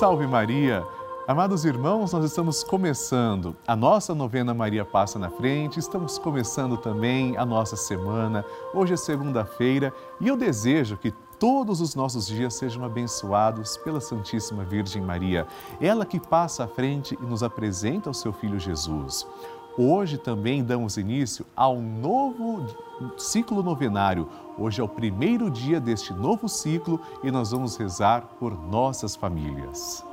Salve Maria! Amados irmãos, nós estamos começando a nossa novena Maria Passa na Frente, estamos começando também a nossa semana. Hoje é segunda-feira e eu desejo que todos os nossos dias sejam abençoados pela Santíssima Virgem Maria, ela que passa à frente e nos apresenta o seu Filho Jesus. Hoje também damos início ao novo ciclo novenário. Hoje é o primeiro dia deste novo ciclo e nós vamos rezar por nossas famílias.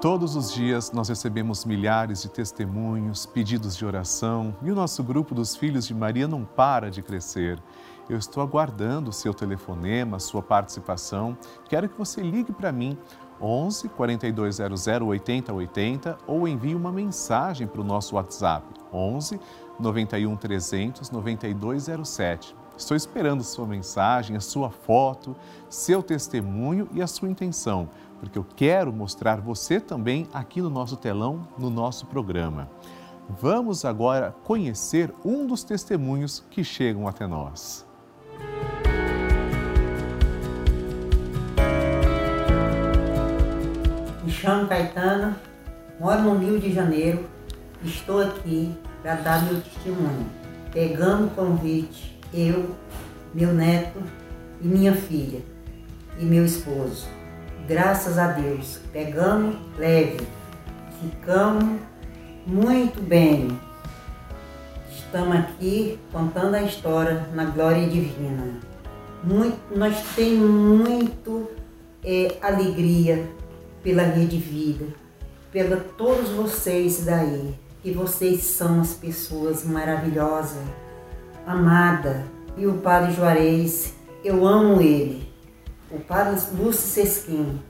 Todos os dias nós recebemos milhares de testemunhos, pedidos de oração e o nosso grupo dos Filhos de Maria não para de crescer. Eu estou aguardando o seu telefonema, a sua participação. Quero que você ligue para mim 11 4200 8080 ou envie uma mensagem para o nosso WhatsApp 11 91 300 9207. Estou esperando sua mensagem, a sua foto, seu testemunho e a sua intenção porque eu quero mostrar você também aqui no nosso telão, no nosso programa. Vamos agora conhecer um dos testemunhos que chegam até nós. Chamo Caetano, moro no Rio de Janeiro, estou aqui para dar meu testemunho. Pegamos o convite, eu, meu neto e minha filha e meu esposo graças a Deus, pegamos leve, ficamos muito bem. Estamos aqui contando a história na glória divina. Muito, nós temos muito é, alegria pela rede vida, pela todos vocês daí, que vocês são as pessoas maravilhosas, amada. E o Padre Juarez, eu amo ele o padre Lúcio Sesquim,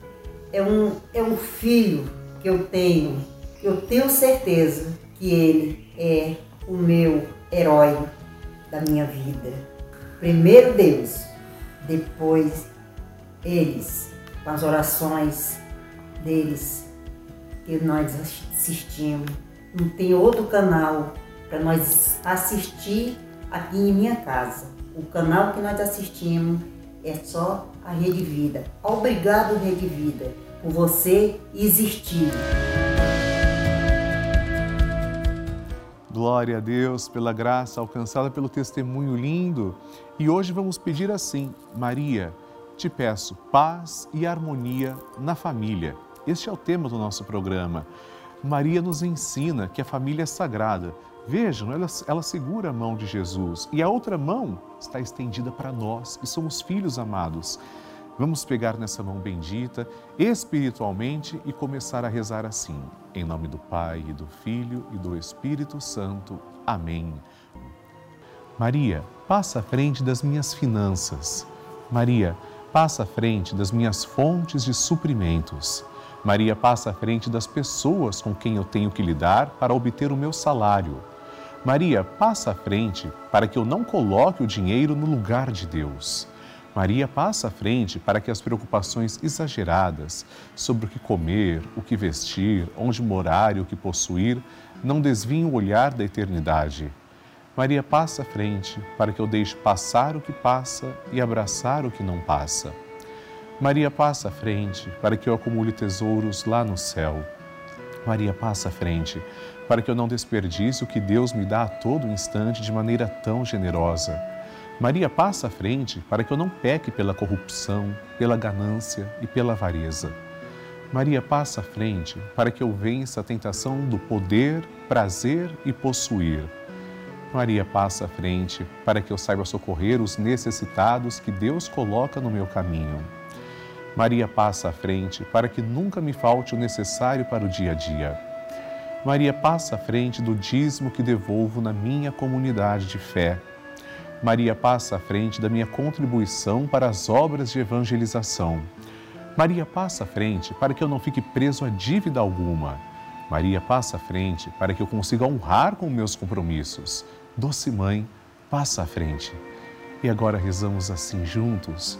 é um, é um filho que eu tenho, eu tenho certeza que ele é o meu herói da minha vida. Primeiro Deus, depois eles, com as orações deles que nós assistimos. Não tem outro canal para nós assistir aqui em minha casa. O canal que nós assistimos é só a Rede Vida. Obrigado, Rede Vida, por você existir. Glória a Deus pela graça alcançada pelo testemunho lindo. E hoje vamos pedir assim: Maria, te peço paz e harmonia na família. Este é o tema do nosso programa. Maria nos ensina que a família é sagrada Vejam, ela, ela segura a mão de Jesus e a outra mão está estendida para nós e somos filhos amados. Vamos pegar nessa mão bendita espiritualmente e começar a rezar assim. Em nome do Pai, e do Filho e do Espírito Santo. Amém. Maria, passa à frente das minhas finanças. Maria, passa à frente das minhas fontes de suprimentos. Maria, passa à frente das pessoas com quem eu tenho que lidar para obter o meu salário. Maria, passa à frente para que eu não coloque o dinheiro no lugar de Deus. Maria passa à frente para que as preocupações exageradas sobre o que comer, o que vestir, onde morar e o que possuir não desviem o olhar da eternidade. Maria passa à frente para que eu deixe passar o que passa e abraçar o que não passa. Maria passa à frente para que eu acumule tesouros lá no céu. Maria passa à frente para que eu não desperdice o que Deus me dá a todo instante de maneira tão generosa. Maria passa à frente para que eu não peque pela corrupção, pela ganância e pela avareza. Maria passa à frente para que eu vença a tentação do poder, prazer e possuir. Maria passa à frente para que eu saiba socorrer os necessitados que Deus coloca no meu caminho. Maria passa à frente para que nunca me falte o necessário para o dia a dia. Maria passa à frente do dízimo que devolvo na minha comunidade de fé. Maria passa à frente da minha contribuição para as obras de evangelização. Maria passa à frente para que eu não fique preso a dívida alguma. Maria passa à frente para que eu consiga honrar com meus compromissos. Doce Mãe, passa à frente. E agora rezamos assim juntos.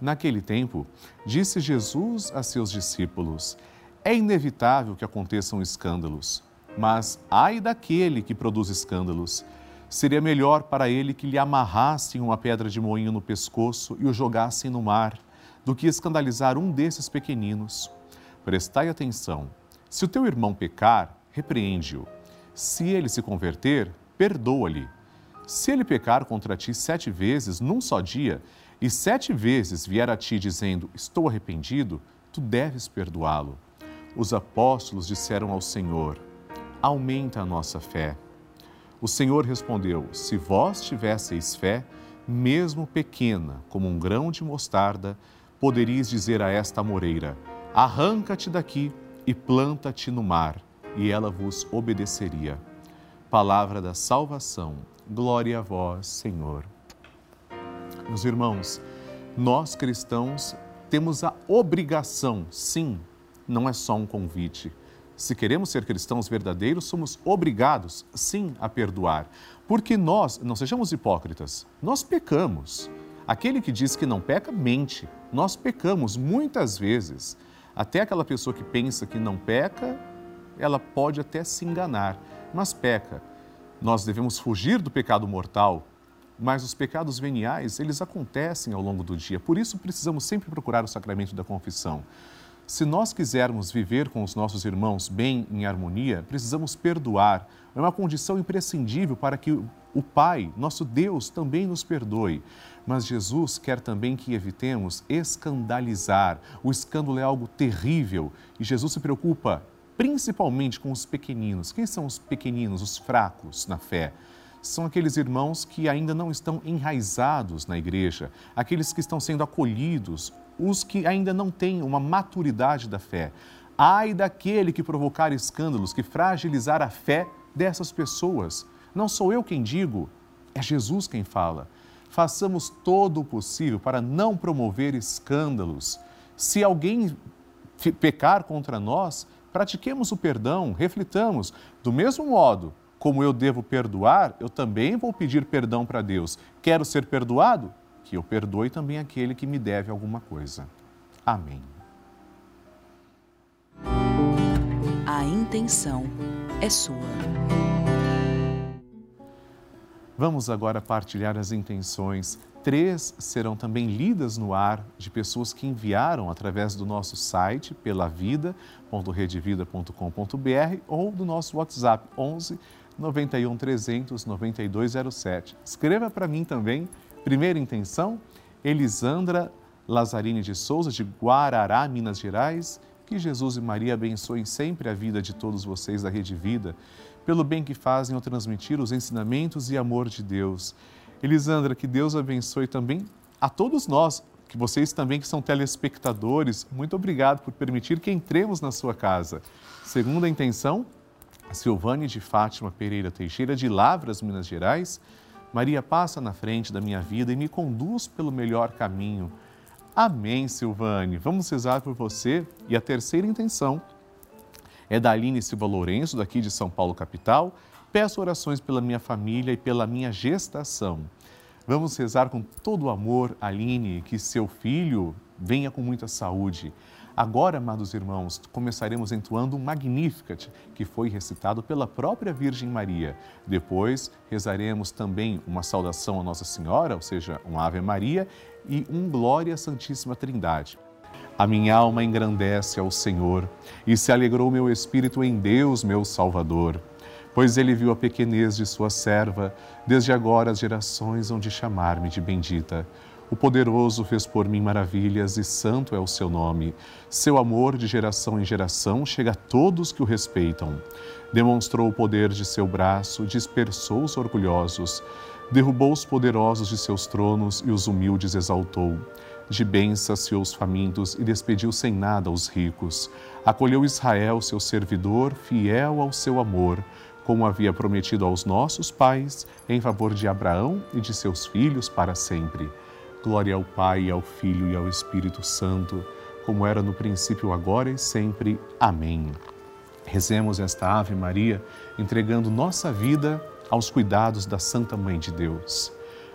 Naquele tempo, disse Jesus a seus discípulos: É inevitável que aconteçam escândalos, mas ai daquele que produz escândalos. Seria melhor para ele que lhe amarrassem uma pedra de moinho no pescoço e o jogassem no mar, do que escandalizar um desses pequeninos. Prestai atenção. Se o teu irmão pecar, repreende-o. Se ele se converter, perdoa-lhe. Se ele pecar contra ti sete vezes num só dia, e sete vezes vier a ti dizendo: Estou arrependido, tu deves perdoá-lo. Os apóstolos disseram ao Senhor: Aumenta a nossa fé. O Senhor respondeu: Se vós tivesseis fé, mesmo pequena, como um grão de mostarda, poderíeis dizer a esta moreira: Arranca-te daqui e planta-te no mar, e ela vos obedeceria. Palavra da salvação. Glória a vós, Senhor. Meus irmãos, nós cristãos temos a obrigação, sim, não é só um convite. Se queremos ser cristãos verdadeiros, somos obrigados, sim, a perdoar. Porque nós, não sejamos hipócritas, nós pecamos. Aquele que diz que não peca, mente. Nós pecamos muitas vezes. Até aquela pessoa que pensa que não peca, ela pode até se enganar, mas peca. Nós devemos fugir do pecado mortal, mas os pecados veniais, eles acontecem ao longo do dia. Por isso precisamos sempre procurar o sacramento da confissão. Se nós quisermos viver com os nossos irmãos bem em harmonia, precisamos perdoar. É uma condição imprescindível para que o Pai, nosso Deus, também nos perdoe. Mas Jesus quer também que evitemos escandalizar. O escândalo é algo terrível e Jesus se preocupa principalmente com os pequeninos. Quem são os pequeninos, os fracos na fé? São aqueles irmãos que ainda não estão enraizados na igreja, aqueles que estão sendo acolhidos os que ainda não têm uma maturidade da fé. Ai daquele que provocar escândalos, que fragilizar a fé dessas pessoas. Não sou eu quem digo, é Jesus quem fala. Façamos todo o possível para não promover escândalos. Se alguém pecar contra nós, pratiquemos o perdão, reflitamos. Do mesmo modo como eu devo perdoar, eu também vou pedir perdão para Deus. Quero ser perdoado? que eu perdoe também aquele que me deve alguma coisa. Amém. A intenção é sua. Vamos agora partilhar as intenções. Três serão também lidas no ar de pessoas que enviaram através do nosso site pelavida.redevida.com.br ou do nosso WhatsApp 11 91 300 9207. Escreva para mim também Primeira intenção, Elisandra Lazzarini de Souza, de Guarará, Minas Gerais. Que Jesus e Maria abençoem sempre a vida de todos vocês da Rede Vida, pelo bem que fazem ao transmitir os ensinamentos e amor de Deus. Elisandra, que Deus abençoe também a todos nós, que vocês também que são telespectadores, muito obrigado por permitir que entremos na sua casa. Segunda intenção, Silvane de Fátima Pereira Teixeira, de Lavras, Minas Gerais. Maria, passa na frente da minha vida e me conduz pelo melhor caminho. Amém, Silvane. Vamos rezar por você. E a terceira intenção é da Aline Silva Lourenço, daqui de São Paulo, capital. Peço orações pela minha família e pela minha gestação. Vamos rezar com todo o amor, Aline, que seu filho venha com muita saúde. Agora, amados irmãos, começaremos entoando um Magnificat, que foi recitado pela própria Virgem Maria. Depois, rezaremos também uma saudação a Nossa Senhora, ou seja, um Ave Maria, e um Glória à Santíssima Trindade. A minha alma engrandece ao Senhor e se alegrou meu espírito em Deus, meu Salvador, pois ele viu a pequenez de sua serva, desde agora as gerações hão de chamar-me de bendita. O poderoso fez por mim maravilhas e santo é o seu nome. Seu amor de geração em geração chega a todos que o respeitam. Demonstrou o poder de seu braço, dispersou os orgulhosos, derrubou os poderosos de seus tronos e os humildes exaltou. De bens saciou os famintos e despediu sem nada os ricos. Acolheu Israel, seu servidor, fiel ao seu amor como havia prometido aos nossos pais, em favor de Abraão e de seus filhos para sempre. Glória ao Pai, ao Filho e ao Espírito Santo, como era no princípio, agora e sempre. Amém. Rezemos esta Ave Maria, entregando nossa vida aos cuidados da Santa Mãe de Deus.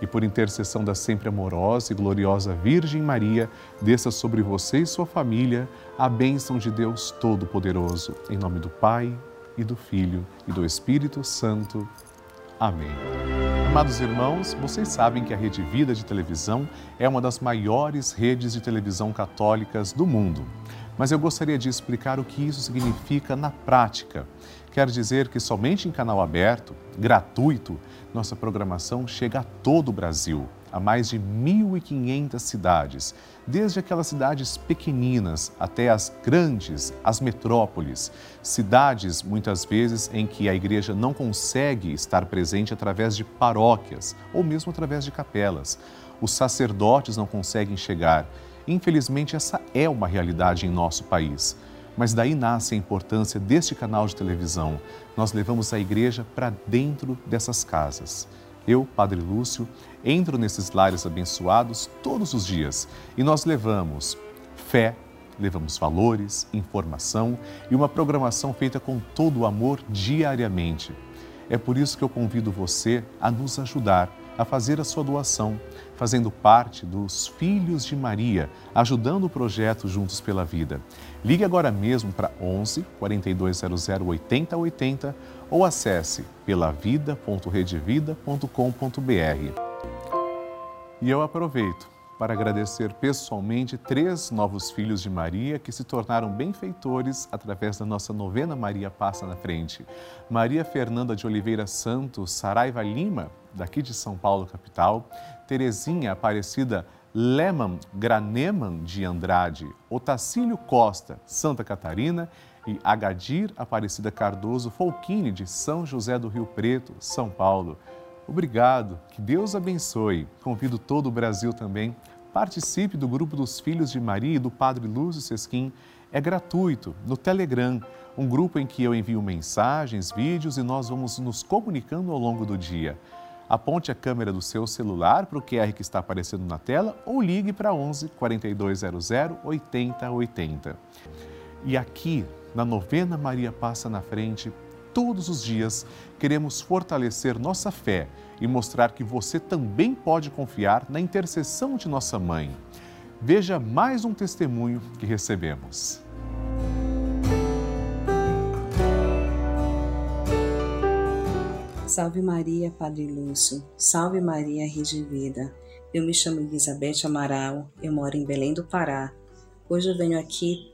e por intercessão da sempre amorosa e gloriosa Virgem Maria, desça sobre você e sua família a bênção de Deus Todo-Poderoso. Em nome do Pai, e do Filho, e do Espírito Santo. Amém. Amados irmãos, vocês sabem que a Rede Vida de Televisão é uma das maiores redes de televisão católicas do mundo. Mas eu gostaria de explicar o que isso significa na prática. Quer dizer que somente em canal aberto, gratuito, nossa programação chega a todo o Brasil, a mais de 1.500 cidades, desde aquelas cidades pequeninas até as grandes, as metrópoles, cidades muitas vezes em que a igreja não consegue estar presente através de paróquias ou mesmo através de capelas. Os sacerdotes não conseguem chegar. Infelizmente, essa é uma realidade em nosso país. Mas daí nasce a importância deste canal de televisão. Nós levamos a igreja para dentro dessas casas. Eu, Padre Lúcio, entro nesses lares abençoados todos os dias e nós levamos fé, levamos valores, informação e uma programação feita com todo o amor diariamente. É por isso que eu convido você a nos ajudar a fazer a sua doação, fazendo parte dos Filhos de Maria, ajudando o projeto Juntos pela Vida. Ligue agora mesmo para 11 4200 8080 ou acesse pelavida.redevida.com.br. E eu aproveito para agradecer pessoalmente três novos filhos de Maria que se tornaram benfeitores através da nossa novena Maria Passa na Frente. Maria Fernanda de Oliveira Santos Saraiva Lima, daqui de São Paulo, capital, Terezinha Aparecida Leman Graneman de Andrade, Otacílio Costa, Santa Catarina e Agadir Aparecida Cardoso Folquini de São José do Rio Preto, São Paulo. Obrigado, que Deus abençoe. Convido todo o Brasil também. Participe do grupo dos Filhos de Maria e do Padre Lúcio Sesquim. É gratuito, no Telegram, um grupo em que eu envio mensagens, vídeos e nós vamos nos comunicando ao longo do dia. Aponte a câmera do seu celular para o QR que está aparecendo na tela ou ligue para 11 4200 8080. E aqui, na novena Maria Passa na Frente, todos os dias, queremos fortalecer nossa fé e mostrar que você também pode confiar na intercessão de nossa mãe. Veja mais um testemunho que recebemos. Salve Maria, Padre Lúcio. Salve Maria, Rede Vida. Eu me chamo Elizabeth Amaral, eu moro em Belém do Pará. Hoje eu venho aqui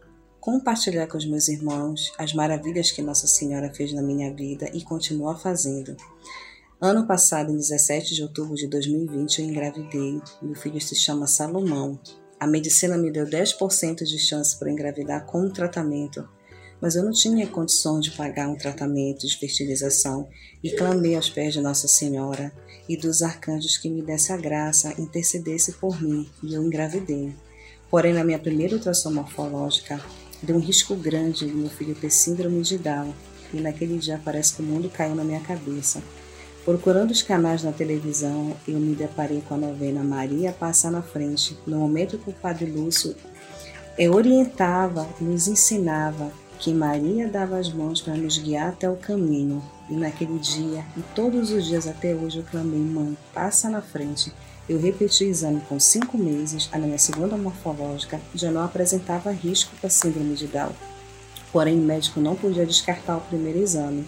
compartilhar com os meus irmãos as maravilhas que Nossa Senhora fez na minha vida e continua fazendo. Ano passado, em 17 de outubro de 2020, eu engravidei. Meu filho se chama Salomão. A medicina me deu 10% de chance para engravidar com um tratamento, mas eu não tinha condições de pagar um tratamento de fertilização e clamei aos pés de Nossa Senhora e dos arcanjos que me desse a graça, intercedesse por mim, e eu engravidei. Porém, na minha primeira ultrassom morfológica, Deu um risco grande de meu filho ter síndrome de Down e naquele dia parece que o mundo caiu na minha cabeça. Procurando os canais na televisão, eu me deparei com a novena Maria Passa na Frente, no momento que o Padre Lúcio eh, orientava, nos ensinava que Maria dava as mãos para nos guiar até o caminho. E naquele dia, e todos os dias até hoje, eu clamei: Mãe, passa na frente. Eu repeti o exame com cinco meses, a minha segunda morfológica já não apresentava risco para síndrome de Down. Porém, o médico não podia descartar o primeiro exame,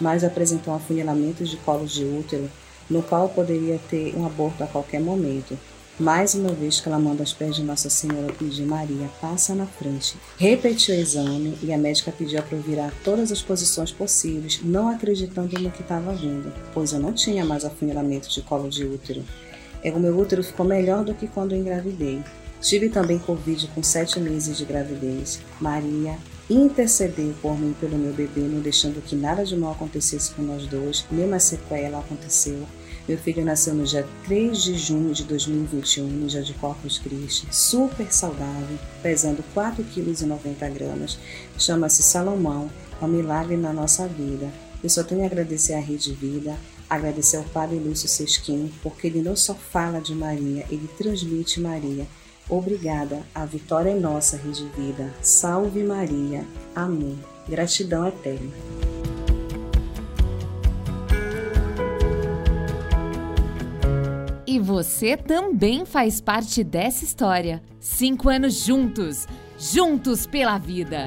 mas apresentou um afunilamento de colo de útero, no qual poderia ter um aborto a qualquer momento. Mais uma vez clamando aos pés de Nossa Senhora, pedi Maria, passa na frente. Repetiu o exame e a médica pediu para eu virar todas as posições possíveis, não acreditando no que estava vindo, pois eu não tinha mais afunilamento de colo de útero. E o meu útero ficou melhor do que quando engravidei. Tive também Covid com sete meses de gravidez. Maria intercedeu por mim pelo meu bebê, não deixando que nada de mal acontecesse com nós dois, nenhuma sequela aconteceu. Meu filho nasceu no dia 3 de junho de 2021, no dia de Corpus Christi, super saudável, pesando 4,90 kg. Chama-se Salomão, é um milagre na nossa vida. Eu só tenho a agradecer à Rede Vida, agradecer ao Padre Lúcio Sesquim, porque ele não só fala de Maria, ele transmite Maria. Obrigada, a vitória é nossa, Rede Vida. Salve Maria. Amém. Gratidão eterna. E você também faz parte dessa história. Cinco anos juntos, juntos pela vida.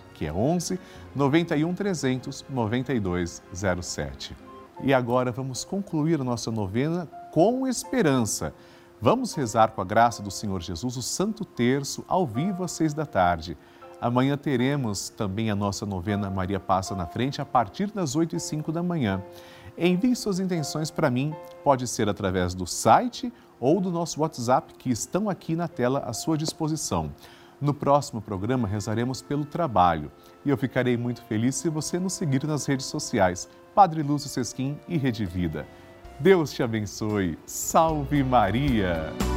que é 11 91 300 9207. E agora vamos concluir a nossa novena com esperança. Vamos rezar com a graça do Senhor Jesus o Santo Terço ao vivo às seis da tarde. Amanhã teremos também a nossa novena Maria Passa na Frente a partir das oito e cinco da manhã. Envie suas intenções para mim, pode ser através do site ou do nosso WhatsApp que estão aqui na tela à sua disposição. No próximo programa rezaremos pelo trabalho e eu ficarei muito feliz se você nos seguir nas redes sociais, Padre Lúcio Sesquim e Rede Vida. Deus te abençoe. Salve Maria!